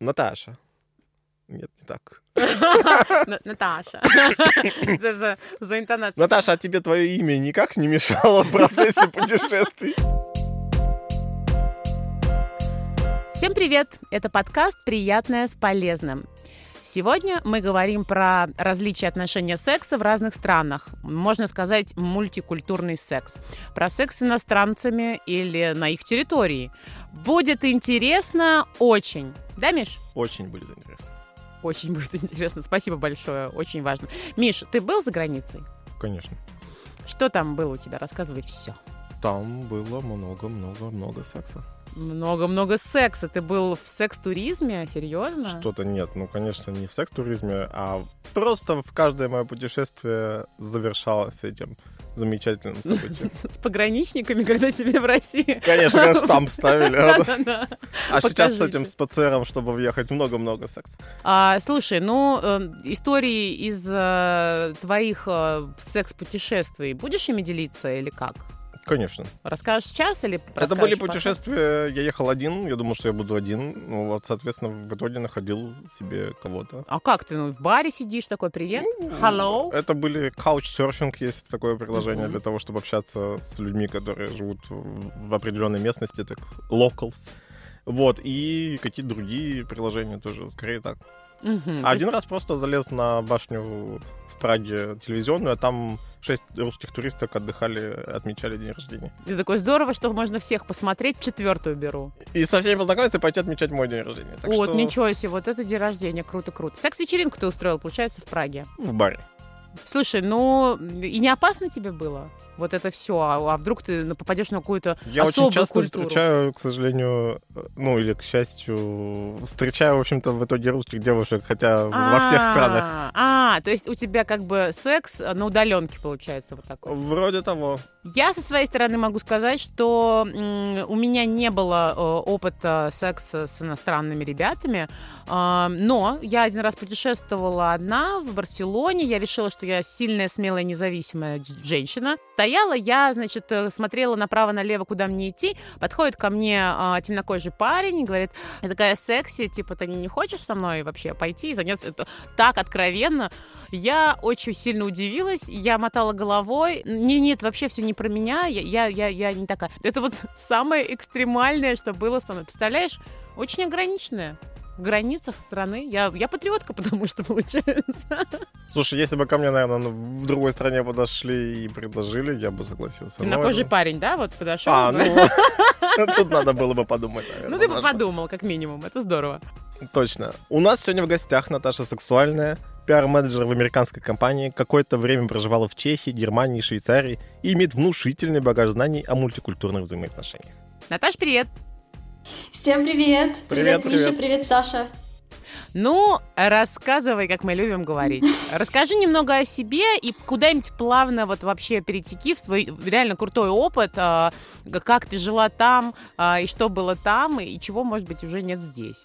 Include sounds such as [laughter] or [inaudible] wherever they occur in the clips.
Наташа. Нет, не так. [laughs] На- Наташа. [laughs] За, интонацию. Наташа, а тебе твое имя никак не мешало в процессе путешествий? Всем привет! Это подкаст «Приятное с полезным». Сегодня мы говорим про различия отношения секса в разных странах. Можно сказать, мультикультурный секс. Про секс с иностранцами или на их территории. Будет интересно очень. Да, Миш? Очень будет интересно. Очень будет [laughs] интересно. Спасибо большое. Очень важно. Миш, ты был за границей? Конечно. Что там было у тебя? Рассказывай все. Там было много-много-много секса. Много-много секса. Ты был в секс-туризме? Серьезно? Что-то нет. Ну, конечно, не в секс-туризме, а просто в каждое мое путешествие завершалось этим замечательным событием. [laughs] С пограничниками, когда тебе в России. Конечно, конечно, штамп ставили. А сейчас с этим, с ПЦРом, чтобы въехать, много-много секса. А, слушай, ну, э, истории из э, твоих э, секс-путешествий будешь ими делиться или как? Конечно. Расскажешь сейчас или Это были потом? путешествия, я ехал один, я думал, что я буду один. Ну, вот, соответственно, в итоге находил себе кого-то. А как ты, ну, в баре сидишь такой, привет, Ну, hello? Это были couchsurfing, есть такое приложение Мгм. для того, чтобы общаться с людьми, которые живут в определенной местности, так locals. Вот, и какие-то другие приложения тоже, скорее так. А один раз просто залез на башню Праге телевизионную, а там шесть русских туристок отдыхали, отмечали день рождения. Ты такой здорово, что можно всех посмотреть, четвертую беру. И со всеми познакомиться и пойти отмечать мой день рождения. Так вот, что ничего себе, вот это день рождения, круто-круто. Секс-вечеринку ты устроил, получается, в Праге. в баре. Слушай, ну, и не опасно тебе было? Вот это все, а, а вдруг ты попадешь на какую-то Я особую очень часто культуру? встречаю, к сожалению, э, ну или к счастью, встречаю, в общем-то, в итоге русских девушек, хотя во всех А, странах. А, то есть у тебя как бы секс на удаленке получается вот такой. Вроде того. Я со своей стороны могу сказать, что у меня не было э, опыта секса с иностранными ребятами, а, но я один раз путешествовала одна в Барселоне. Я решила, что я сильная, смелая, независимая женщина. Стояла я, значит, э, смотрела направо-налево, куда мне идти. Подходит ко мне а, темнокожий парень и говорит, я такая секси, типа, ты не хочешь со мной вообще пойти и заняться это так откровенно? Я очень сильно удивилась, я мотала головой. Не, нет, вообще все не про меня, я, я, я, я не такая. Это вот [laughs] самое экстремальное, что было со мной. Представляешь? Очень ограниченное. В границах страны. Я, я патриотка, [laughs] потому что получается. Слушай, если бы ко мне, наверное, в другой стране подошли и предложили, я бы согласился. Но Темнокожий это- парень, да, вот подошел. А, ну, [laughs] тут надо было бы подумать, наверное. Ну, ты бы подумал, как минимум. Это здорово. Точно. У нас сегодня в гостях Наташа Сексуальная, пиар-менеджер в американской компании, какое-то время проживала в Чехии, Германии, Швейцарии и имеет внушительный багаж знаний о мультикультурных взаимоотношениях. Наташ, привет! Всем привет! Привет, Привет, Миша, привет. привет, Саша. Ну, рассказывай, как мы любим говорить. [laughs] Расскажи немного о себе и куда-нибудь плавно вот вообще перетеки в свой реально крутой опыт, а, как ты жила там, а, и что было там, и чего, может быть, уже нет здесь.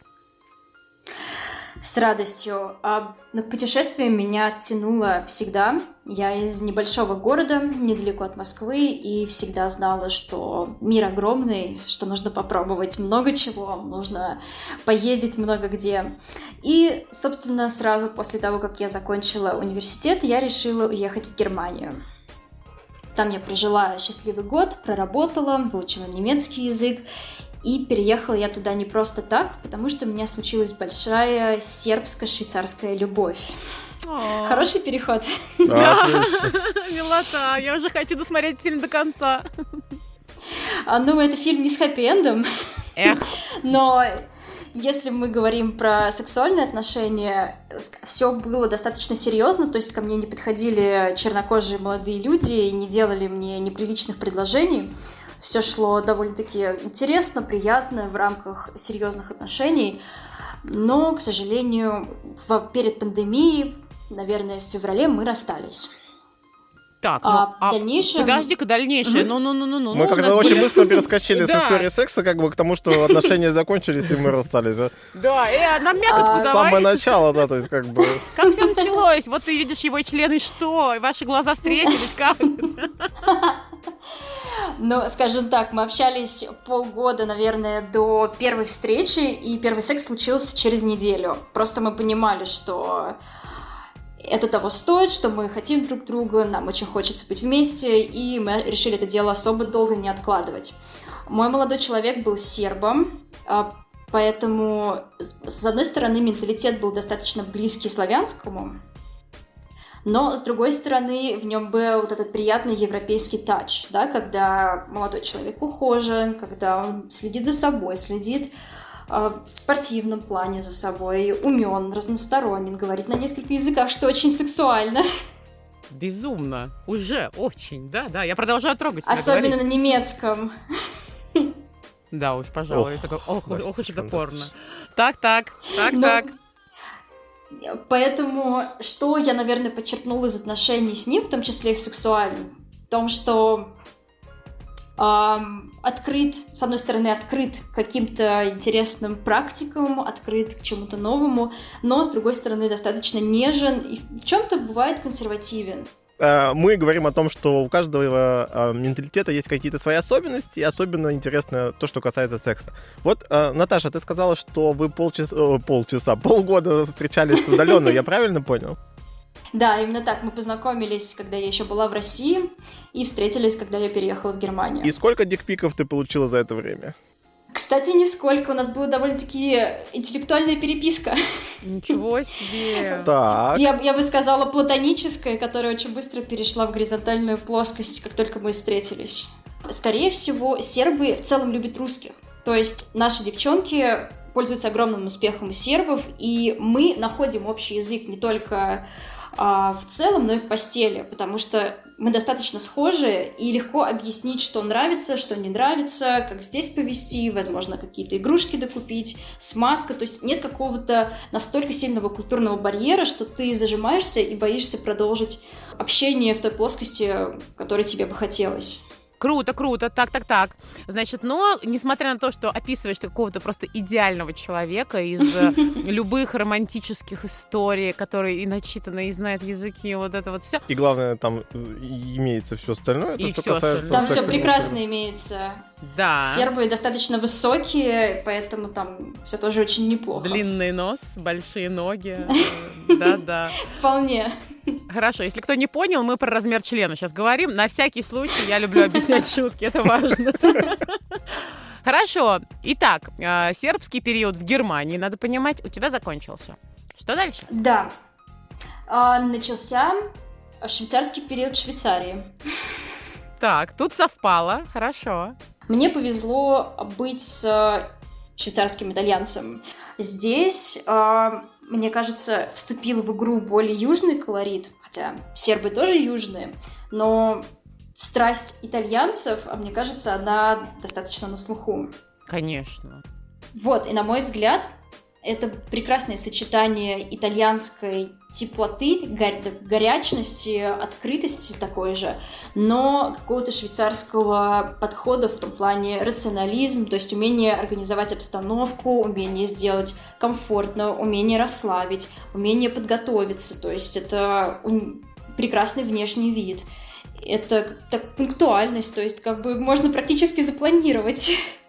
С радостью. А, На путешествие меня тянуло всегда. Я из небольшого города, недалеко от Москвы, и всегда знала, что мир огромный, что нужно попробовать много чего, нужно поездить много где. И, собственно, сразу после того, как я закончила университет, я решила уехать в Германию. Там я прожила счастливый год, проработала, выучила немецкий язык, И переехала я туда не просто так, потому что у меня случилась большая сербско-швейцарская любовь. Хороший переход. Отлично. [laughs] Милота, я уже хочу досмотреть фильм до конца. А, Ну, это фильм не с хэппи-эндом, Эх, но если мы говорим про сексуальные отношения, все было достаточно серьезно, то есть ко мне не подходили чернокожие молодые люди и не делали мне неприличных предложений. Все шло довольно-таки интересно, приятно в рамках серьезных отношений. Но, к сожалению, в- перед пандемией, наверное, в феврале мы расстались. так, ну, А а дальнейшем... подожди-ка, дальнейшее. Мгм. Ну-ну-ну-ну. Мы ну, у когда нас очень были- быстро [laughs] перескочили с истории секса как бы к тому, что отношения закончились, и мы расстались. а. Да, э, нам мякотку А, С давай. самого начала, да, то есть как бы... [laughs] Как все началось? Вот ты видишь его член, и что? И ваши глаза встретились, как? [laughs] Ну, скажем так, мы общались полгода, наверное, до первой встречи, и первый секс случился через неделю. Просто мы понимали, что это того стоит, что мы хотим друг друга, нам очень хочется быть вместе, и мы решили это дело особо долго не откладывать. Мой молодой человек был сербом, а, поэтому, с одной стороны, менталитет был достаточно близкий славянскому, но, с другой стороны, в нем был вот этот приятный европейский тач, да, когда молодой человек ухожен, когда он следит за собой, следит э, в спортивном плане за собой, умен, разносторонен, говорит на нескольких языках, что очень сексуально. Безумно. Уже очень, да, да. Я продолжаю трогать себя. Особенно говорить. на немецком. Да уж, пожалуй. Ох, такой, ох, ох, ох, это порно. Так, так, так, Ну, так. Поэтому, что я, наверное, подчеркнула из отношений с ним, в том числе и сексуальным, в том, что ам, открыт, с одной стороны, открыт к каким-то интересным практикам, открыт к чему-то новому, но, с другой стороны, достаточно нежен и в чем-то бывает консервативен. Э, Мы говорим о том, что у каждого э, менталитета есть какие-то свои особенности, и особенно интересно то, что касается секса. Вот, э, Наташа, ты сказала, что вы полчаса, полчаса, [laughs] полгода встречались удаленно, я правильно понял? Да, именно так. Мы познакомились, когда я еще была в России, и встретились, когда я переехала в Германию. И сколько дикпиков ты получила за это время? Кстати, нисколько. У нас была довольно-таки интеллектуальная переписка. Ничего себе. Так. Я, я бы сказала платоническая, которая очень быстро перешла в горизонтальную плоскость, как только мы встретились. Скорее всего, сербы в целом любят русских. То есть наши девчонки пользуются огромным успехом у сербов, и мы находим общий язык не только а, в целом, но и в постели, потому что мы достаточно схожи, и легко объяснить, что нравится, что не нравится, как здесь повести, возможно, какие-то игрушки докупить, смазка, то есть нет какого-то настолько сильного культурного барьера, что ты зажимаешься и боишься продолжить общение в той плоскости, которой тебе бы хотелось. Круто, круто, так, так, так. Значит, но, несмотря на то, что описываешь ты какого-то просто идеального человека из э, [laughs] любых романтических историй, который и начитанный, и знает языки, вот это вот все. И главное, там э, имеется все остальное, И то, что всё касается... остальное. Там все прекрасно имеется. Да. Сербы достаточно высокие, поэтому там все тоже очень неплохо. Длинный нос, большие ноги. [laughs] Да-да. Вполне. Хорошо, если кто не понял, мы про размер члена сейчас говорим. На всякий случай я люблю объяснять шутки, это важно. [laughs] Хорошо. Итак, э, сербский период в Германии, надо понимать, у тебя закончился. Что дальше? Да. А, начался швейцарский период Швейцарии. Так, тут совпало. Хорошо. Мне повезло быть с э, швейцарским итальянцем. Здесь, э, мне кажется, вступил в игру более южный колорит, хотя сербы тоже южные, но страсть итальянцев, а мне кажется, она достаточно на слуху. Конечно. Вот, и на мой взгляд, это прекрасное сочетание итальянской теплоты, горя- горячности, открытости такой же, но какого-то швейцарского подхода в том плане рационализм, то есть умение организовать обстановку, умение сделать комфортно, умение расслабить, умение подготовиться, то есть это прекрасный внешний вид. Это так, пунктуальность, то есть как бы можно практически запланировать. [laughs]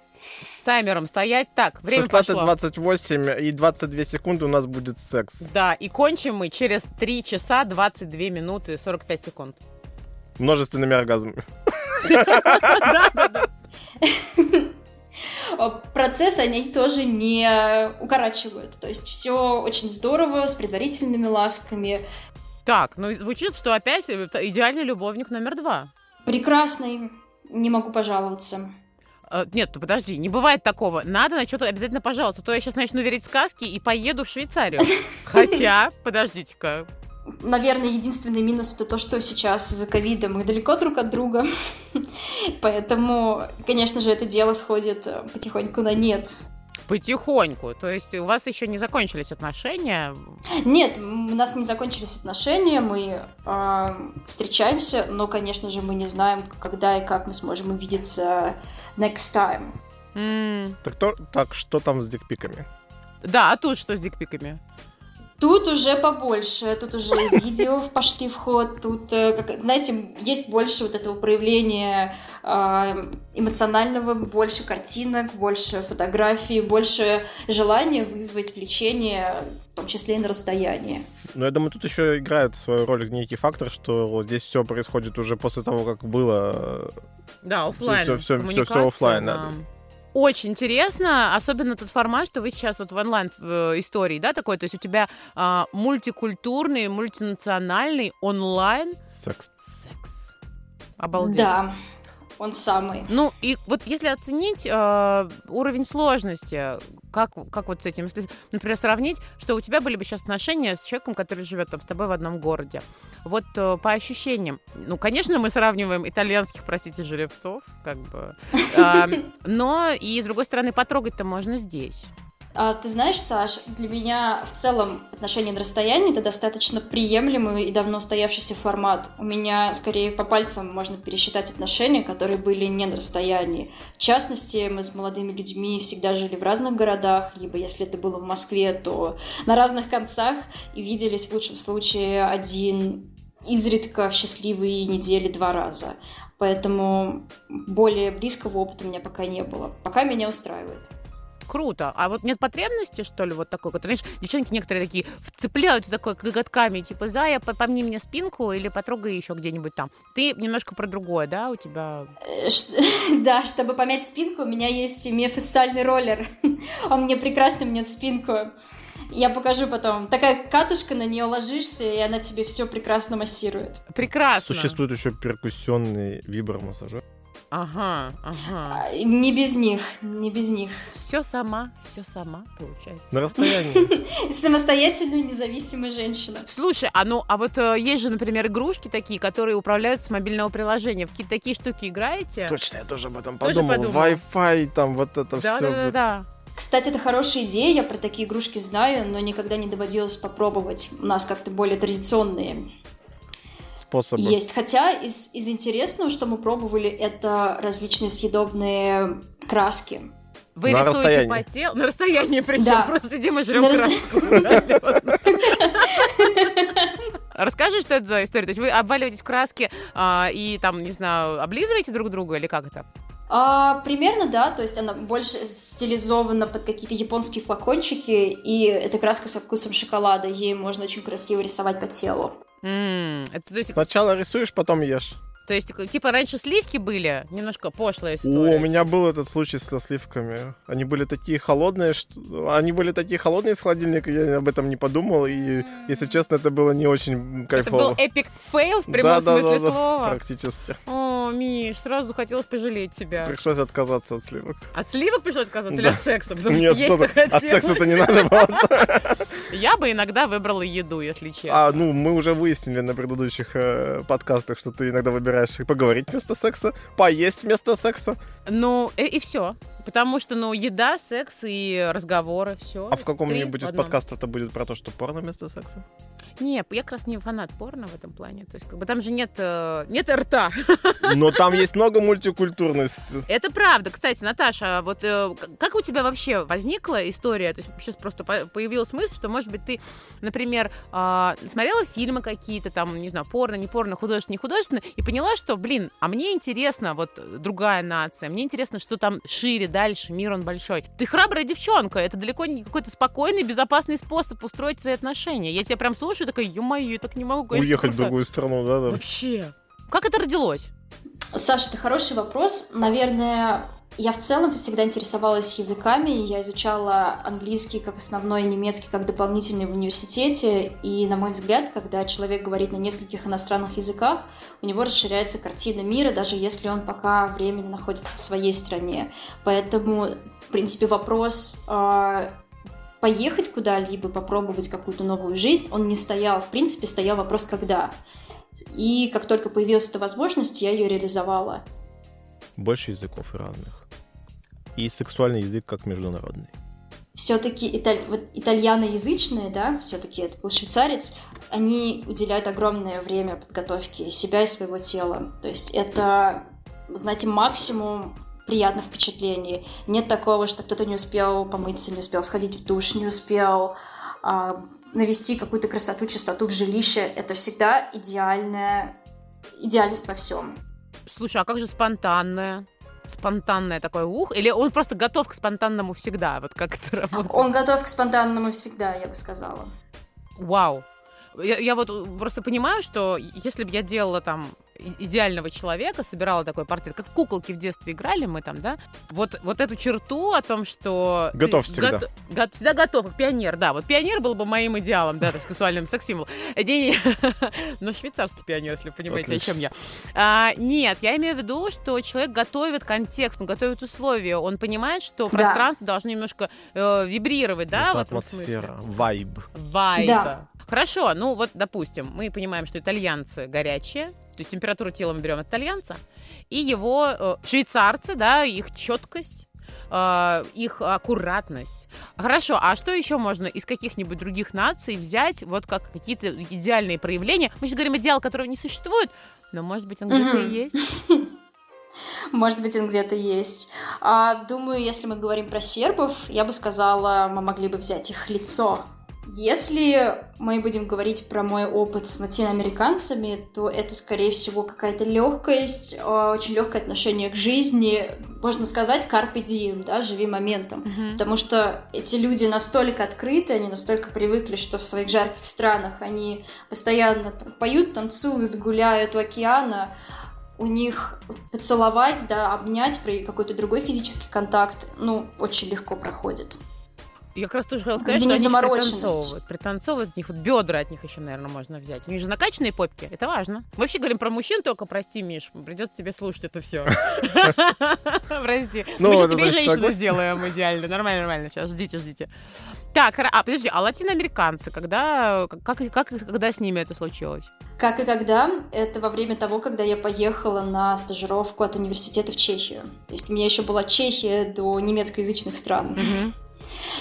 Таймером стоять. Так, время пошло. 16.28 и 22 секунды у нас будет секс. Да, и кончим мы через 3 часа 22 минуты 45 секунд. Множественными оргазмами. [laughs] Процесс они тоже не укорачивают. То есть все очень здорово, с предварительными ласками. Так, ну звучит, что опять это идеальный любовник номер два. Прекрасный, не могу пожаловаться. Э, Нет, ну подожди, не бывает такого. Надо на что-то обязательно пожаловаться. а То я сейчас начну верить сказки и поеду в Швейцарию. [laughs] Хотя, подождите-ка. Наверное, единственный минус это то, что сейчас из-за ковида мы далеко друг от друга. [laughs] Поэтому, конечно же, это дело сходит э, потихоньку на нет. Потихоньку. То есть у вас еще не закончились отношения. Нет, у нас не закончились отношения, мы э, встречаемся, но, конечно же, мы не знаем, когда и как мы сможем увидеться next time. М, Так, то- так, что там с дикпиками? Да, а тут что с дикпиками? Тут уже побольше, тут уже видео пошли в ход, тут, э, как, знаете, есть больше вот этого проявления э, эмоционального, больше картинок, больше фотографий, больше желания вызвать влечение, в том числе и на расстоянии. Ну, я думаю, тут еще играет свою роль некий фактор, что здесь все происходит уже после того, как было... Да, офлайн. Все, все, все, все офлайн, да. Очень интересно, особенно тот формат, что вы сейчас вот в онлайн э, истории, да, такой, то есть у тебя а, мультикультурный, мультинациональный онлайн секс. Секс. Обалдеть. Да. Он самый. Ну, и вот если оценить э, уровень сложности, как, как вот с этим, если, например, сравнить, что у тебя были бы сейчас отношения с человеком, который живет там с тобой в одном городе, вот э, по ощущениям, ну, конечно, мы сравниваем итальянских, простите, жеребцов, как бы, [laughs] э, но и, с другой стороны, потрогать-то можно здесь. А, ты знаешь, Саш, для меня в целом отношения на расстоянии это достаточно приемлемый и давно устоявшийся формат. У меня скорее по пальцам можно пересчитать отношения, которые были не на расстоянии. В частности, мы с молодыми людьми всегда жили в разных городах, либо если это было в Москве, то на разных концах и виделись в лучшем случае один изредка в счастливые недели два раза. Поэтому более близкого опыта у меня пока не было. Пока меня устраивает круто. А вот нет потребности, что ли, вот такой? Вот, знаешь, девчонки некоторые такие вцепляются такой коготками, типа, Зая, помни мне спинку или потрогай еще где-нибудь там. Ты немножко про другое, да, у тебя? Э, [laughs] да, чтобы помять спинку, у меня есть миофасциальный роллер. [laughs] Он мне прекрасно мнет спинку. Я покажу потом. Такая катушка, на нее ложишься, и она тебе все прекрасно массирует. Прекрасно. Существует еще перкуссионный вибромассажер. Ага, ага. А, не без них, не без них. Все сама, все сама получается. На расстоянии. [laughs] Самостоятельная, независимая женщина. Слушай, а ну, а вот э, есть же, например, игрушки такие, которые управляются с мобильного приложения. В какие-то такие штуки играете? Точно, я тоже об этом подумал. Wi-Fi, там вот это все. Да, да, да. Кстати, это хорошая идея, я про такие игрушки знаю, но никогда не доводилось попробовать. У нас как-то более традиционные способы. Есть. Хотя из, из интересного, что мы пробовали, это различные съедобные краски. Вы на рисуете расстоянии. по телу? На расстоянии причем. Да. Просто сидим и жрем на краску. [laughs] Расскажи, что это за история? То есть вы обваливаетесь в краске а, и там, не знаю, облизываете друг друга или как это? А, примерно, да, то есть она больше стилизована под какие-то японские флакончики, и эта краска со вкусом шоколада, ей можно очень красиво рисовать по телу. Mm, это, то есть... Сначала рисуешь, потом ешь. То есть, типа, раньше сливки были, немножко пошлая история. О, у меня был этот случай со сливками. Они были такие холодные, что... Они были такие холодные из холодильника, я об этом не подумал, и, если честно, это было не очень кайфово. Это был epic fail в прямом да, смысле слова? практически. О, Миш, сразу хотелось пожалеть тебя. Пришлось отказаться от сливок. От сливок пришлось отказаться да. или от секса? Потому Нет, что, что от секса-то не надо было. Я бы иногда выбрала еду, если честно. А, ну, мы уже выяснили на предыдущих э, подкастах, что ты иногда выбираешь выбираешь поговорить вместо секса, поесть вместо секса. Ну, и, и все. Потому что, ну, еда, секс и разговоры, все. А в каком-нибудь из подкастов это будет про то, что порно вместо секса? Не, я как раз не фанат порно в этом плане. То есть, как бы там же нет, э, нет рта. [laughs] Но там есть много мультикультурности. Это правда. Кстати, Наташа, а вот э, как у тебя вообще возникла история? То есть сейчас просто появилась мысль, что, может быть, ты, например, э, смотрела фильмы какие-то, там, не знаю, порно, не порно, художественные, не художественные, и поняла, что, блин, а мне интересно вот другая нация, мне интересно, что там шире, дальше, мир он большой. Ты храбрая девчонка, это далеко не какой-то спокойный, безопасный способ устроить свои отношения. Я тебя прям слушаю, такая, ё-моё, я так не могу. Конечно, Уехать круто. в другую страну, да-да. Вообще. Как это родилось? Саша, это хороший вопрос. Наверное, я в целом всегда интересовалась языками, я изучала английский как основной, немецкий как дополнительный в университете, и, на мой взгляд, когда человек говорит на нескольких иностранных языках, у него расширяется картина мира, даже если он пока временно находится в своей стране. Поэтому, в принципе, вопрос э, поехать куда-либо, попробовать какую-то новую жизнь, он не стоял. В принципе, стоял вопрос «когда?». И как только появилась эта возможность, я ее реализовала. Больше языков разных. И сексуальный язык как международный. Все-таки италь... вот итальяноязычные, да, все-таки это был швейцарец, они уделяют огромное время подготовке себя и своего тела. То есть это, знаете, максимум приятных впечатлений. Нет такого, что кто-то не успел помыться, не успел сходить в душ, не успел а, навести какую-то красоту, чистоту в жилище. Это всегда идеальная идеальность во всем. Слушай, а как же спонтанное? Спонтанное такое ух? Или он просто готов к спонтанному всегда? Вот как это работает? Он готов к спонтанному всегда, я бы сказала. Вау. Я, я вот просто понимаю, что если бы я делала там идеального человека, собирала такой портрет, как в куколки в детстве играли мы там, да, вот, вот эту черту о том, что... Готов всегда. Го, го, всегда готов, как пионер, да, вот пионер был бы моим идеалом, да, [laughs] сексуальным секс-символом. Но [laughs] швейцарский пионер, если вы понимаете, о чем я. А, нет, я имею в виду, что человек готовит контекст, он готовит условия, он понимает, что да. пространство должно немножко э, вибрировать, да, Это в этом атмосфера, смысле. вайб. Вайб. Да. Хорошо, ну вот, допустим, мы понимаем, что итальянцы горячие, то есть температуру тела мы берем от итальянца, и его э, швейцарцы, да, их четкость, э, их аккуратность. Хорошо, а что еще можно из каких-нибудь других наций взять, вот как какие-то идеальные проявления? Мы сейчас говорим идеал, которого не существует, но, может быть, он где-то и есть. [laughs] Может быть, он где-то есть. А, думаю, если мы говорим про сербов, я бы сказала, мы могли бы взять их лицо. Если мы будем говорить про мой опыт с латиноамериканцами, то это, скорее всего, какая-то легкость, а, очень легкое отношение к жизни, можно сказать, carpe diem, да, живи моментом. Uh-huh. Потому что эти люди настолько открыты, они настолько привыкли, что в своих жарких странах они постоянно там, поют, танцуют, гуляют у океана, у них поцеловать, да, обнять при какой-то другой физический контакт, ну, очень легко проходит. Я как раз тоже хотела сказать, что они пританцовывают. Пританцовывают, у них вот бедра от них еще, наверное, можно взять. У них же накачанные попки, это важно. Мы вообще говорим про мужчин только, прости, Миш, придется тебе слушать это все. [laughs] Прости. Мы сейчас тебе женщину сделаем идеально. Нормально, нормально. Сейчас ждите, ждите. Так, а подожди, а латиноамериканцы, когда, как, как, когда с ними это случилось? Как и когда? Это во время того, когда я поехала на стажировку от университета в Чехию. То есть у меня еще была Чехия до немецкоязычных стран. Угу.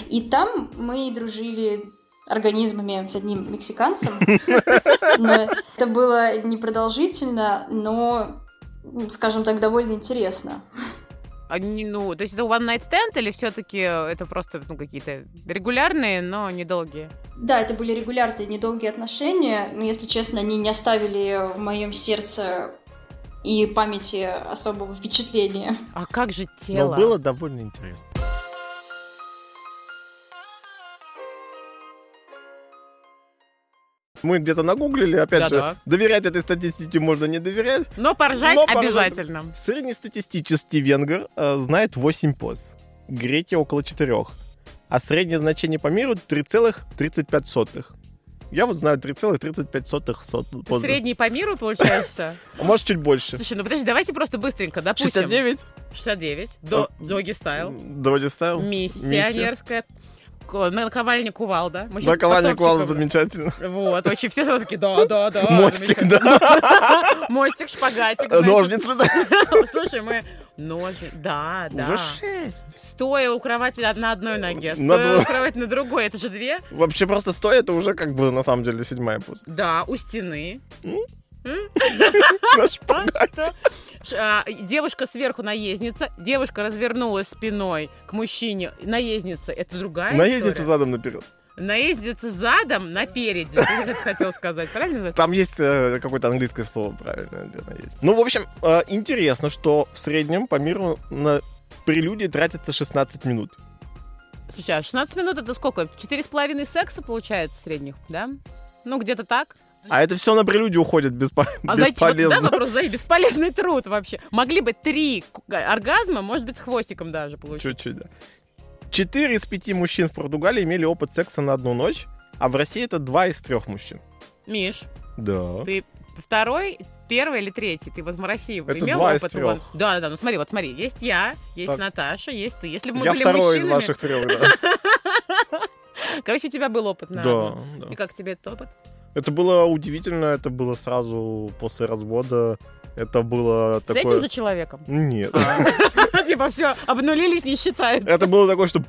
И там мы дружили организмами с одним мексиканцем. Но это было непродолжительно, но, скажем так, довольно интересно. А, ну, то есть это one night stand или все-таки это просто ну, какие-то регулярные, но недолгие? Да, это были регулярные, недолгие отношения, но, если честно, они не оставили в моем сердце и памяти особого впечатления. А как же тело? Но было довольно интересно. Мы где-то нагуглили, опять Да-да. же, доверять этой статистике можно не доверять. Но поржать но обязательно. Среднестатистический венгер э, знает 8 поз. Греки около 4. А среднее значение по миру 3,35. Я вот знаю 3,35 позы. Средний по миру, получается? [laughs] А может, чуть больше. Слушай, ну подожди, давайте просто быстренько, допустим. 69? 69. До, доги стайл. Доги стайл. Миссионерская. Наковальня кувалда. Мы Наковальня кувалда замечательно. Вот, очень все сразу такие, да, да, да. Мостик, да. [laughs] Мостик, шпагатик. Ножницы, да. [laughs] Слушай, мы... Ножницы, да, да. Уже шесть. Стоя у кровати на одной ноге, стоя у кровати на другой, это же две. Вообще просто стоя, это уже как бы на самом деле седьмая поза. Да, у стены. [laughs] На шпагате. А, девушка сверху наездница, девушка развернулась спиной к мужчине, наездница, это другая Наездница история. задом наперед. Наездница задом напереди. Ты это хотел сказать, правильно? Там есть э, какое-то английское слово, правильно, есть. Ну, в общем, э, интересно, что в среднем по миру на прелюдии тратится 16 минут. Слушай, а 16 минут это сколько? Четыре с половиной секса получается средних, да? Ну, где-то так. А это все на прелюдию уходит беспо... а бесполезно. Вот, да, вопрос, за бесполезный труд вообще. Могли бы три оргазма, может быть, с хвостиком даже получить. Чуть-чуть, да. Четыре из пяти мужчин в Португалии имели опыт секса на одну ночь, а в России это два из трех мужчин. Миш, да. ты второй, первый или третий? Ты вот в России это имел два опыт? Из трех. Да, да, да. Ну смотри, вот смотри, есть я, есть так. Наташа, есть ты. Если бы мы я были второй мужчинами... из ваших трех, да. [laughs] Короче, у тебя был опыт, на Да, да. И как тебе этот опыт? Это было удивительно, это было сразу после развода. Это было С такое... этим же человеком? Нет. А. [laughs] Типа все, обнулились, не считается. Это было такое, что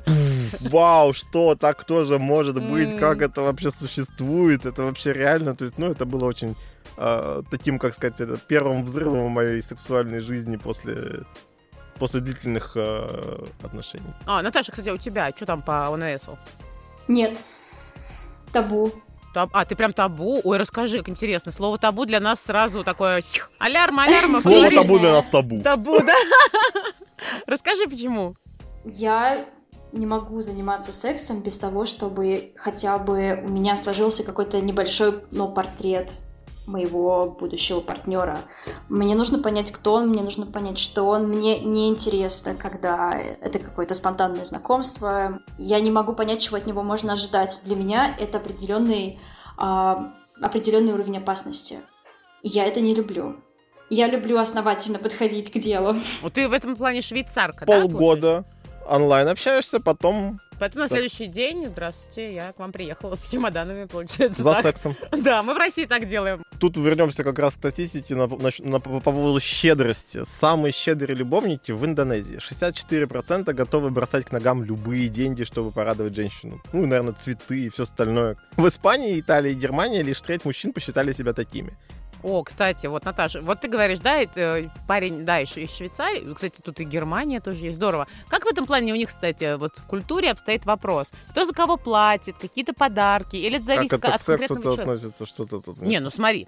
вау, что, так тоже может быть, как это вообще существует, это вообще реально. То есть, ну, это было очень а, таким, как сказать, первым взрывом моей сексуальной жизни после после длительных э, отношений. А, Наташа, кстати, у тебя что там по ОНСу? Нет, Табу. Таб- А, ты прям табу? Ой, расскажи, как интересно. Слово табу для нас сразу такое сих, алярм, алярм. Слово табу для нас табу. Табу, да? [laughs] Расскажи, почему. Я не могу заниматься сексом без того, чтобы хотя бы у меня сложился какой-то небольшой, но портрет моего будущего партнера. Мне нужно понять, кто он, мне нужно понять, что он. Мне неинтересно, когда это какое-то спонтанное знакомство. Я не могу понять, чего от него можно ожидать. Для меня это определенный, а, определенный уровень опасности. И я это не люблю. Я люблю основательно подходить к делу. Вот ты в этом плане швейцарка, да? получается? Полгода онлайн общаешься, потом Поэтому на следующий день, здравствуйте, я к вам приехала [laughs] с чемоданами, получается. за так. сексом. [laughs] Да, мы в России так делаем. Тут вернемся как раз к статистике на, на- на- по поводу щедрости. Самые щедрые любовники в Индонезии. 64% готовы бросать к ногам любые деньги, чтобы порадовать женщину. Ну, наверное, цветы и все остальное. В Испании, Италии и Германии лишь треть мужчин посчитали себя такими. О, кстати, вот, Наташа, вот ты говоришь, да, это, э, парень, да, еще из Швейцарии, кстати, тут и Германия тоже есть, здорово. Как в этом плане у них, кстати, вот в культуре обстоит вопрос? Кто за кого платит, какие-то подарки, или это зависит как это от к конкретного сексу-то человека? относится, что-то тут. Не, ну смотри,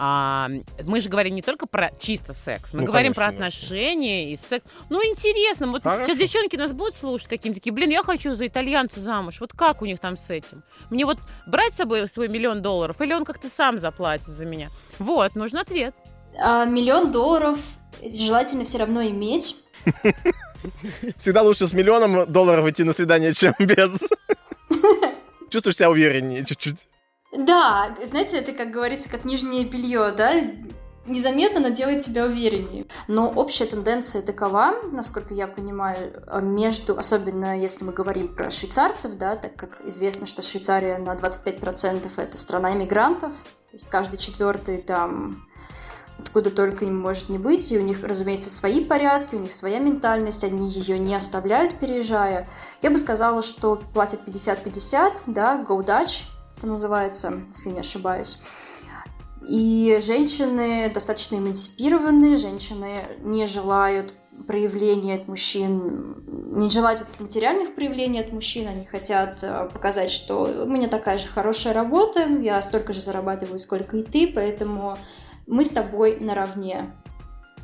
а, мы же говорим не только про чисто секс, мы Ну, говорим про конечно, отношения и секс. Ну, интересно, вот Хорошо. сейчас девчонки нас будут слушать каким-то такие, блин, я хочу за итальянца замуж. Вот как у них там с этим? Мне вот брать с собой свой миллион долларов, или он как-то сам заплатит за меня? Вот, нужен ответ. А миллион долларов желательно все равно иметь. Всегда лучше с миллионом долларов идти на свидание, чем без. [laughs] Чувствуешь себя увереннее чуть-чуть. Да, знаете, это, как говорится, как нижнее белье, да? Незаметно, но делает тебя увереннее. Но общая тенденция такова, насколько я понимаю, между, особенно если мы говорим про швейцарцев, да, так как известно, что Швейцария на 25% это страна иммигрантов, то есть каждый четвертый там откуда только им может не быть, и у них, разумеется, свои порядки, у них своя ментальность, они ее не оставляют, переезжая. Я бы сказала, что платят 50-50, да, go Dutch, это называется, если не ошибаюсь. И женщины достаточно эмансипированы, женщины не желают проявления от мужчин, не желают вот этих материальных проявлений от мужчин, они хотят э, показать, что у меня такая же хорошая работа, я столько же зарабатываю, сколько и ты, поэтому мы с тобой наравне.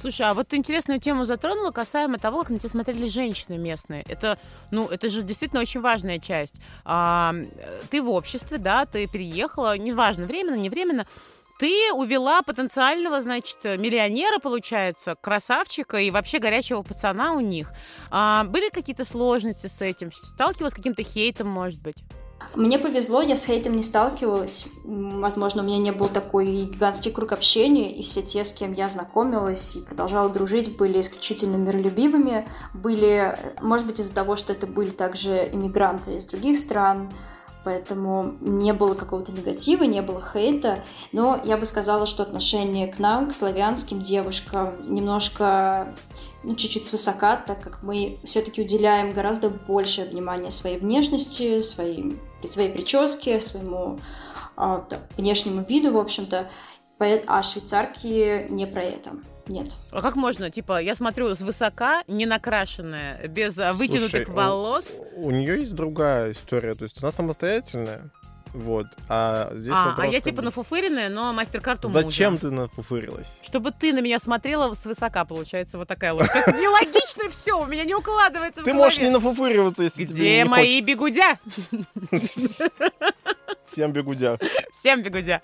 Слушай, а вот ты интересную тему затронула касаемо того, как на тебя смотрели женщины местные. Это, ну, это же действительно очень важная часть. А, ты в обществе, да, ты переехала, неважно, временно, не временно, ты увела потенциального, значит, миллионера, получается, красавчика и вообще горячего пацана у них. А, были какие-то сложности с этим? Сталкивалась с каким-то хейтом, может быть? Мне повезло, я с хейтом не сталкивалась. Возможно, у меня не был такой гигантский круг общения, и все те, с кем я знакомилась и продолжала дружить, были исключительно миролюбивыми. Были, может быть, из-за того, что это были также иммигранты из других стран, поэтому не было какого-то негатива, не было хейта, но я бы сказала, что отношение к нам, к славянским девушкам, немножко ну, чуть-чуть свысока, так как мы все-таки уделяем гораздо большее внимание своей внешности, своей, своей прическе, своему а, внешнему виду, в общем-то. А швейцарки не про это. Нет. А как можно, типа, я смотрю свысока, не накрашенная, без а, вытянутых Слушай, у- волос. У, нее есть другая история, то есть она самостоятельная, вот, а здесь А, а вопрос, я как типа бы, нафуфыренная, но мастер-карт у мужа. Зачем ты нафуфырилась? Чтобы ты на меня смотрела свысока, получается, вот такая логика. Это Нелогично все, у меня не укладывается Ты можешь не нафуфыриваться, если тебе Где мои бегудя? Всем бегудя. Всем бегудя.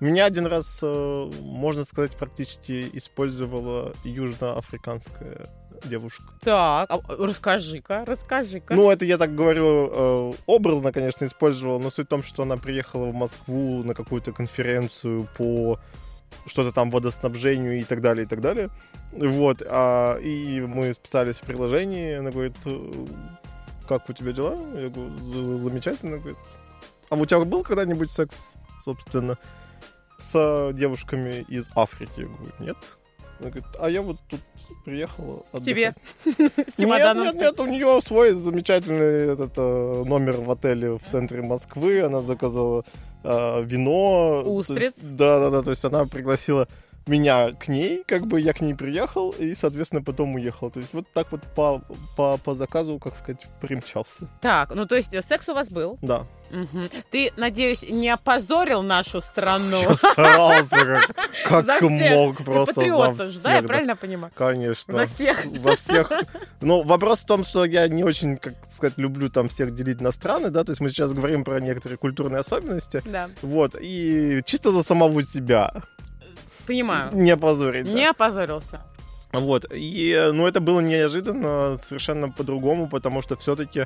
Меня один раз, э, можно сказать, практически использовала южноафриканская девушка. Так, а, расскажи-ка, расскажи-ка. Ну, это я так говорю э, образно, конечно, использовала, но суть в том, что она приехала в Москву на какую-то конференцию по что-то там водоснабжению и так далее, и так далее. Вот, а, и мы списались в приложении, она говорит, «Э, как у тебя дела? Я говорю, «За- замечательно. Она Говорит, а у тебя был когда-нибудь секс, собственно, с девушками из Африки? Я говорю, нет. Она говорит, а я вот тут приехала Тебе. отдыхать». [laughs] С чемоданом. Нет, нет, нет, у нее свой замечательный этот, э, номер в отеле в центре Москвы. Она заказала э, вино. Устриц. Да, да, да. То есть она пригласила меня к ней, как бы я к ней приехал и, соответственно, потом уехал. То есть вот так вот по, по, по заказу, как сказать, примчался. Так, ну то есть э, секс у вас был? Да. Мгм. Ты, надеюсь, не опозорил нашу страну? Я старался как, [laughs] как мог Ты просто патриот за всех. да, я правильно понимаю? Конечно. За всех. За всех. Ну, вопрос в том, что я не очень, как сказать, люблю там всех делить на страны, да, то есть мы сейчас говорим про некоторые культурные особенности, Да, вот, и чисто за самого себя понимаю. не позорить. да. Не опозорился. Вот, и, ну, это было неожиданно, совершенно по-другому, потому что все-таки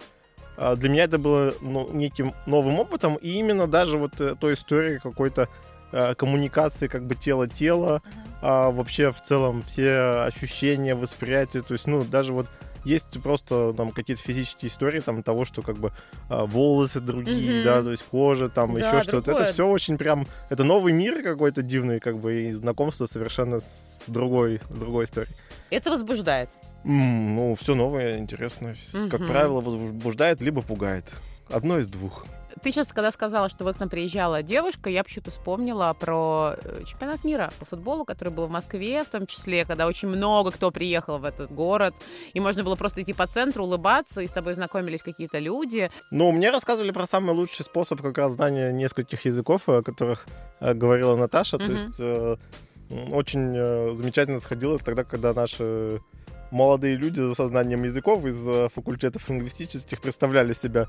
для меня это было ну, неким новым опытом, и именно даже вот э, той истории какой-то э, коммуникации как бы тело-тело, а вообще в целом все ощущения, восприятия, то есть, ну, даже вот есть просто там какие-то физические истории там того, что как бы а, волосы другие, Мгм. да, то есть кожа там, Да, еще что-то. Это все очень прям, это новый мир какой-то дивный, как бы, и знакомство совершенно с другой, другой историей. Это возбуждает. М, ну, все новое, интересное. Как Мгм. правило, возбуждает, либо пугает. Одно из двух. Ты сейчас, когда сказала, что вот к нам приезжала девушка, я почему-то вспомнила про э, чемпионат мира по футболу, который был в Москве, в том числе, когда очень много кто приехал в этот город, и можно было просто идти по центру, улыбаться, и с тобой знакомились какие-то люди. Ну, мне рассказывали про самый лучший способ как раз знания нескольких языков, о которых э, говорила Наташа. То Мгм. есть э, очень э, замечательно сходило тогда, когда наши молодые люди со знанием языков из э, факультетов лингвистических представляли себя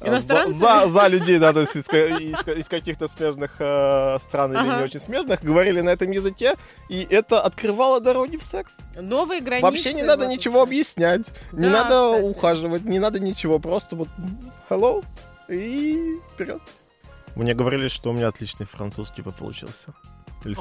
э, Иностранцами? за, за, за людей, да, то есть из, из- из каких-то смежных э, стран или Ага. не очень смежных, говорили на этом языке, и это открывало дороги в секс. Новые границы. Вообще не надо ничего объяснять, не Да, надо кстати. ухаживать, не надо ничего, просто вот hello и вперед. Мне говорили, что у меня отличный французский бы получился. Или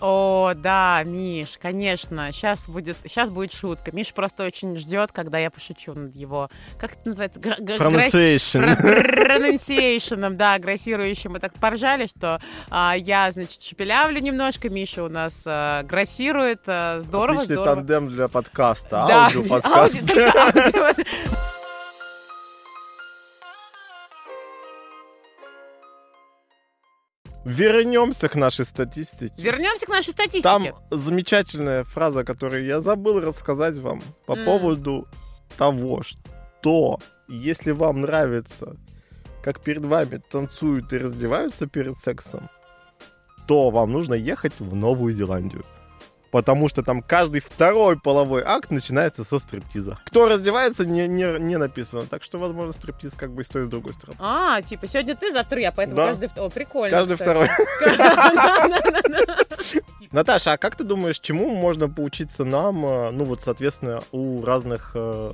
О, да, Миш, конечно. Сейчас будет, сейчас будет шутка. Миш просто очень ждет, когда я пошучу над его... Как это называется? Pronunciation, да, грассирующим. Мы так поржали, что а, я, значит, шепелявлю немножко, Миша у нас а, грассирует. а, здорово, Отличный здорово. тандем для подкаста, Да, аудиоподкаст. ауди- Вернемся к нашей статистике. Вернемся к нашей статистике. Там замечательная фраза, которую я забыл рассказать вам по М. поводу того, что если вам нравится, как перед вами танцуют и раздеваются перед сексом, то вам нужно ехать в Новую Зеландию. Потому что там каждый второй половой акт начинается со стриптиза. Кто раздевается, не, не, не написано. Так что, возможно, стриптиз как бы и с той, и с другой стороны. А, типа, сегодня ты, завтра я, поэтому Да. каждый... О, прикольно. Каждый кстати. второй. [laughs] Наташа, а как ты думаешь, чему можно поучиться нам, э, ну вот, соответственно, у разных э,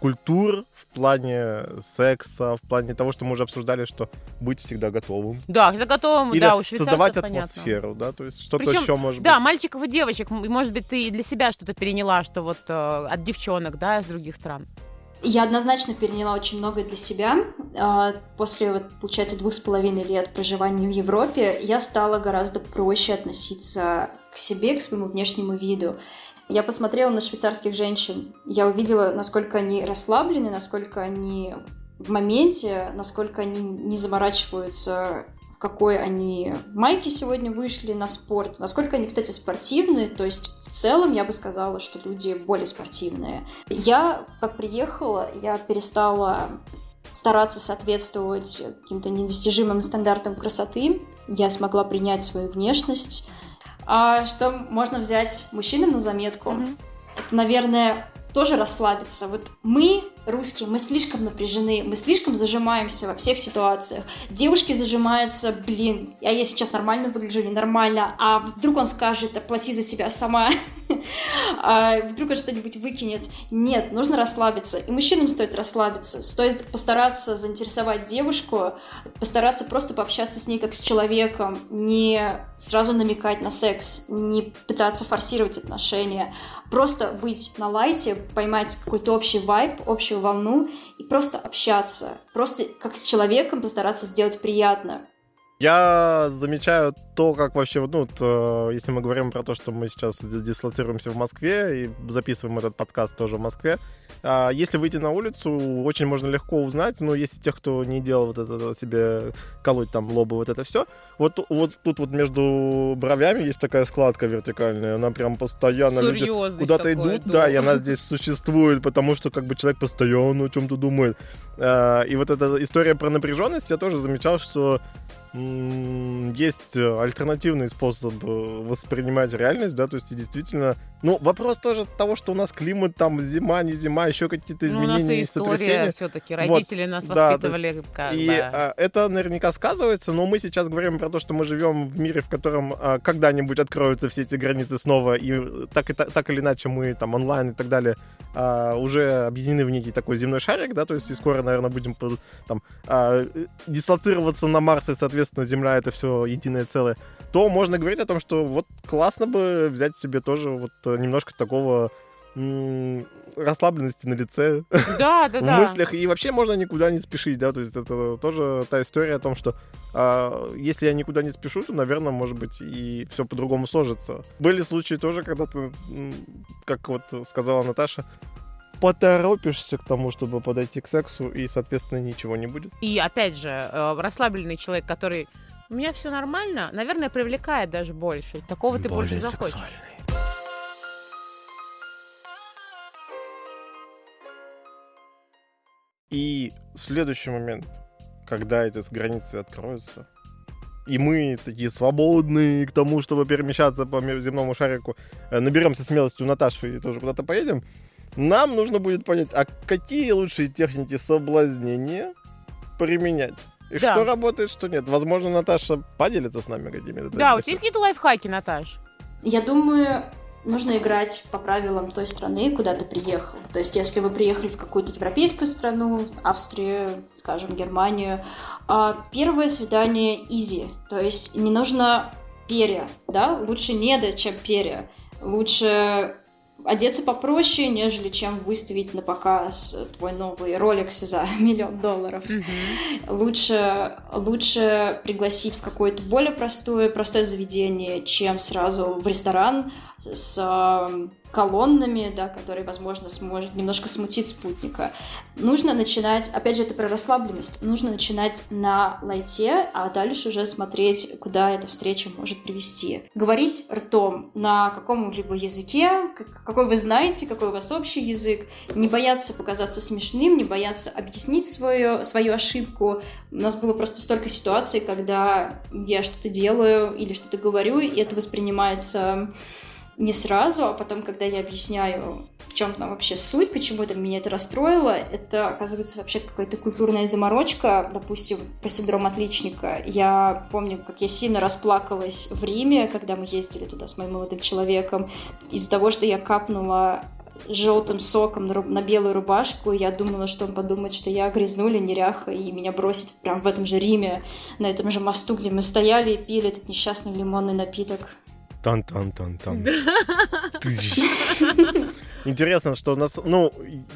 культур плане секса, в плане того, что мы уже обсуждали, что быть всегда готовым? Да, за готовым, Или да, у создавать понятно. атмосферу, да, то есть что-то Причем, еще может Да, быть. мальчиков и девочек, может быть, ты и для себя что-то переняла, что вот э, от девчонок, да, из других стран. Я однозначно переняла очень многое для себя. А, После, вот, получается, двух с половиной лет проживания в Европе я стала гораздо проще относиться к себе, к своему внешнему виду. Я посмотрела на швейцарских женщин. Я увидела, насколько они расслаблены, насколько они в моменте, насколько они не заморачиваются в какой они майке сегодня вышли на спорт, насколько они, кстати, спортивные, то есть в целом я бы сказала, что люди более спортивные. Я, как приехала, я перестала стараться соответствовать каким-то недостижимым стандартам красоты. Я смогла принять свою внешность. А что можно взять мужчинам на заметку? Это, наверное, тоже расслабиться. Вот мы, русские, мы слишком напряжены, мы слишком зажимаемся во всех ситуациях. Девушки зажимаются, блин, а я сейчас нормально выгляжу, ненормально, а вдруг он скажет, оплати за себя сама, [laughs] а вдруг он что-нибудь выкинет. Нет, нужно расслабиться. И мужчинам стоит расслабиться, стоит постараться заинтересовать девушку, постараться просто пообщаться с ней как с человеком, не сразу намекать на секс, не пытаться форсировать отношения, просто быть на лайте, поймать какой-то общий вайб, общую волну и просто общаться, просто как с человеком постараться сделать приятно. Я замечаю то, как вообще, ну, вот, э, если мы говорим про то, что мы сейчас дислоцируемся в Москве и записываем этот подкаст тоже в Москве, а, если выйти на улицу, очень можно легко узнать, но если тех, кто не делал вот это себе колоть там лобы, вот это все, вот, вот тут вот между бровями есть такая складка вертикальная, она прям постоянно люди куда-то идут, да, и она здесь существует, потому что как бы человек постоянно о чем-то думает. А, и вот эта история про напряженность, я тоже замечал, что うん。Есть э, альтернативный способ э, воспринимать реальность, да, то есть действительно, ну, вопрос тоже того, что у нас климат, там, зима, не зима, еще какие-то изменения, ну, у нас и история все-таки, родители вот, нас воспитывали да, как И а, это наверняка сказывается, но мы сейчас говорим про то, что мы живем в мире, в котором а, когда-нибудь откроются все эти границы снова, и так, и, так или иначе мы там онлайн и так далее а, уже объединены в некий такой земной шарик, да, то есть и скоро, наверное, будем там а, дислоцироваться на Марс и, соответственно, Земля — это все единое целое, то можно говорить о том, что вот классно бы взять себе тоже вот э, немножко такого расслабленности на лице, [laughs] да, да, в да. мыслях, и вообще можно никуда не спешить, да, то есть это тоже та история о том, что а, если я никуда не спешу, то, наверное, может быть, и все по-другому сложится. Были случаи тоже, когда ты, как вот сказала Наташа, поторопишься к тому, чтобы подойти к сексу, и, соответственно, ничего не будет. И, опять же, э, расслабленный человек, который у меня все нормально, наверное, привлекает даже больше. Такого ты Более больше захочешь. Сексуальный. И следующий момент, когда эти границы откроются, и мы такие свободные к тому, чтобы перемещаться по земному шарику, э, наберемся смелости у Наташи и тоже куда-то поедем, нам нужно будет понять, а какие лучшие техники соблазнения применять. И да. что работает, что нет. Возможно, Наташа поделится с нами какими-то. Да, у тебя есть какие-то лайфхаки, Наташ? Я думаю, нужно играть по правилам той страны, куда ты приехал. То есть, если вы приехали в какую-то европейскую страну, Австрию, скажем, Германию, а, первое свидание easy. То есть, не нужно перья, да? Лучше недо, чем перья. Лучше одеться попроще, нежели чем выставить на показ твой новый Rolex за [laughs] миллион долларов. Mm-hmm. Лучше, лучше пригласить в какое-то более простое, простое заведение, чем сразу в ресторан с колоннами, да, которые, возможно, сможет немножко смутить спутника. Нужно начинать, опять же, это про расслабленность, нужно начинать на лайте, а дальше уже смотреть, куда эта встреча может привести. Говорить ртом на каком-либо языке, какой вы знаете, какой у вас общий язык, не бояться показаться смешным, не бояться объяснить свою, свою ошибку. У нас было просто столько ситуаций, когда я что-то делаю или что-то говорю, и это воспринимается не сразу, а потом, когда я объясняю, в чем там вообще суть, почему это меня это расстроило, это оказывается вообще какая-то культурная заморочка, допустим, по синдрому отличника. Я помню, как я сильно расплакалась в Риме, когда мы ездили туда с моим молодым человеком, из-за того, что я капнула желтым соком на, на белую рубашку. Я думала, что он подумает, что я грязнули, неряха, и меня бросит прям в этом же Риме, на этом же мосту, где мы стояли и пили этот несчастный лимонный напиток. Тан-тан-тан-тан. Интересно, что у нас... Ну,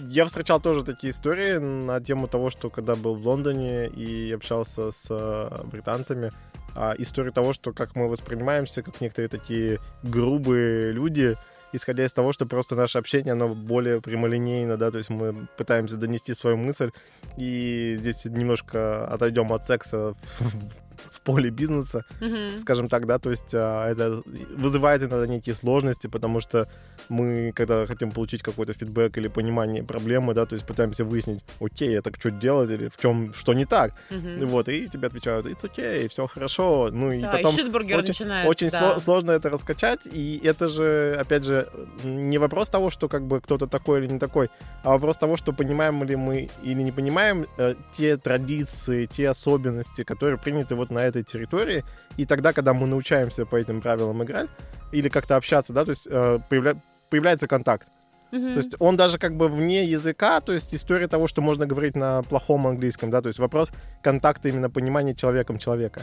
я встречал тоже такие истории на тему того, что когда был в Лондоне и общался с э, британцами, а, историю того, что как мы воспринимаемся, как некоторые такие грубые люди, исходя из того, что просто наше общение, оно более прямолинейно, да, то есть мы пытаемся донести свою мысль, и здесь немножко отойдем от секса в поле бизнеса, mm-hmm. скажем так, да, то есть а, это вызывает иногда некие сложности, потому что мы, когда хотим получить какой-то фидбэк или понимание проблемы, да, то есть пытаемся выяснить, окей, это что делать или в чем, что не так, mm-hmm. вот, и тебе отвечают, it's okay, все хорошо, ну и да, потом и очень, очень да. сло- сложно это раскачать, и это же, опять же, не вопрос того, что как бы кто-то такой или не такой, а вопрос того, что понимаем ли мы или не понимаем э, те традиции, те особенности, которые приняты вот на этой территории, и тогда, когда мы научаемся по этим правилам играть, или как-то общаться, да, то есть э, появля... появляется контакт. Mm-hmm. То есть он даже как бы вне языка, то есть история того, что можно говорить на плохом английском, да, то есть вопрос контакта, именно понимания человеком человека.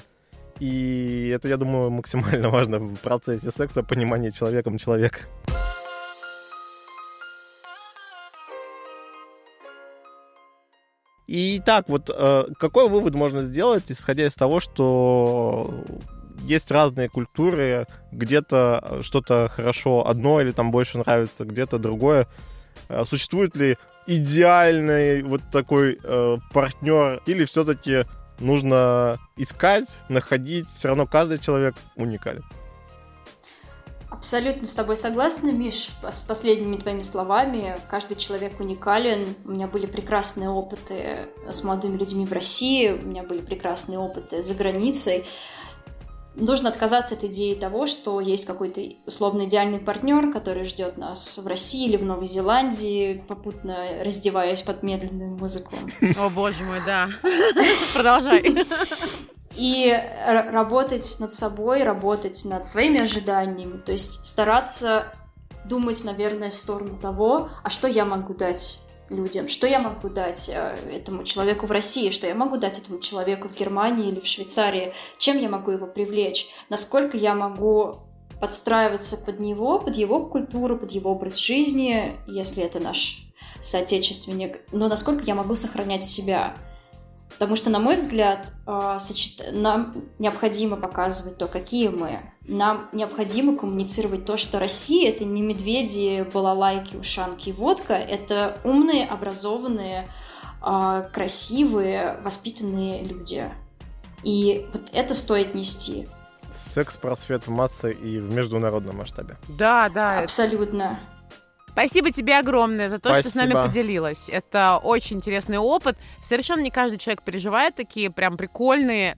И это, я думаю, максимально [laughs] важно в процессе секса, понимание человеком человека. И так вот, э, какой вывод можно сделать, исходя из того, что есть разные культуры, где-то что-то хорошо одно или там больше нравится, где-то другое. Э, существует ли идеальный вот такой э, партнер или все-таки нужно искать, находить, все равно каждый человек уникален? Абсолютно с тобой согласна, Миш, с последними твоими словами. Каждый человек уникален. У меня были прекрасные опыты с молодыми людьми в России, у меня были прекрасные опыты за границей. Нужно отказаться от идеи того, что есть какой-то условно идеальный партнер, который ждет нас в России или в Новой Зеландии, попутно раздеваясь под медленную музыку. О боже мой, да. [laughs] Продолжай. И работать над собой, работать над своими ожиданиями, то есть стараться думать, наверное, в сторону того, а что я могу дать людям, что я могу дать э, этому человеку в России, что я могу дать этому человеку в Германии или в Швейцарии, чем я могу его привлечь, насколько я могу подстраиваться под него, под его культуру, под его образ жизни, если это наш соотечественник, но насколько я могу сохранять себя. Потому что, на мой взгляд, а, нам необходимо показывать то, какие мы. Нам необходимо коммуницировать то, что Россия — это не медведи, балалайки, ушанки и водка. Это умные, образованные, а, красивые, воспитанные люди. И вот это стоит нести. Секс-просвет в массы и в международном масштабе. Да, да. Абсолютно. Это... Спасибо тебе огромное за то, Спасибо. что с нами поделилась. Это очень интересный опыт. Совершенно не каждый человек переживает такие прям прикольные,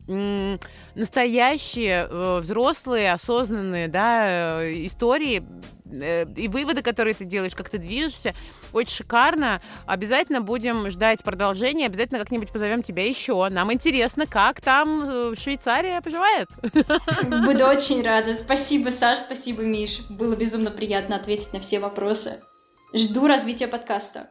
настоящие, э, взрослые, осознанные да, э, истории э, и выводы, которые ты делаешь, как ты движешься. Очень шикарно. Обязательно будем ждать продолжения. Обязательно как-нибудь позовем тебя еще. Нам интересно, как там Швейцария поживает. [laughs] Буду очень рада. Спасибо, Саш, спасибо, Миш. Было безумно приятно ответить на все вопросы. Жду развития подкаста.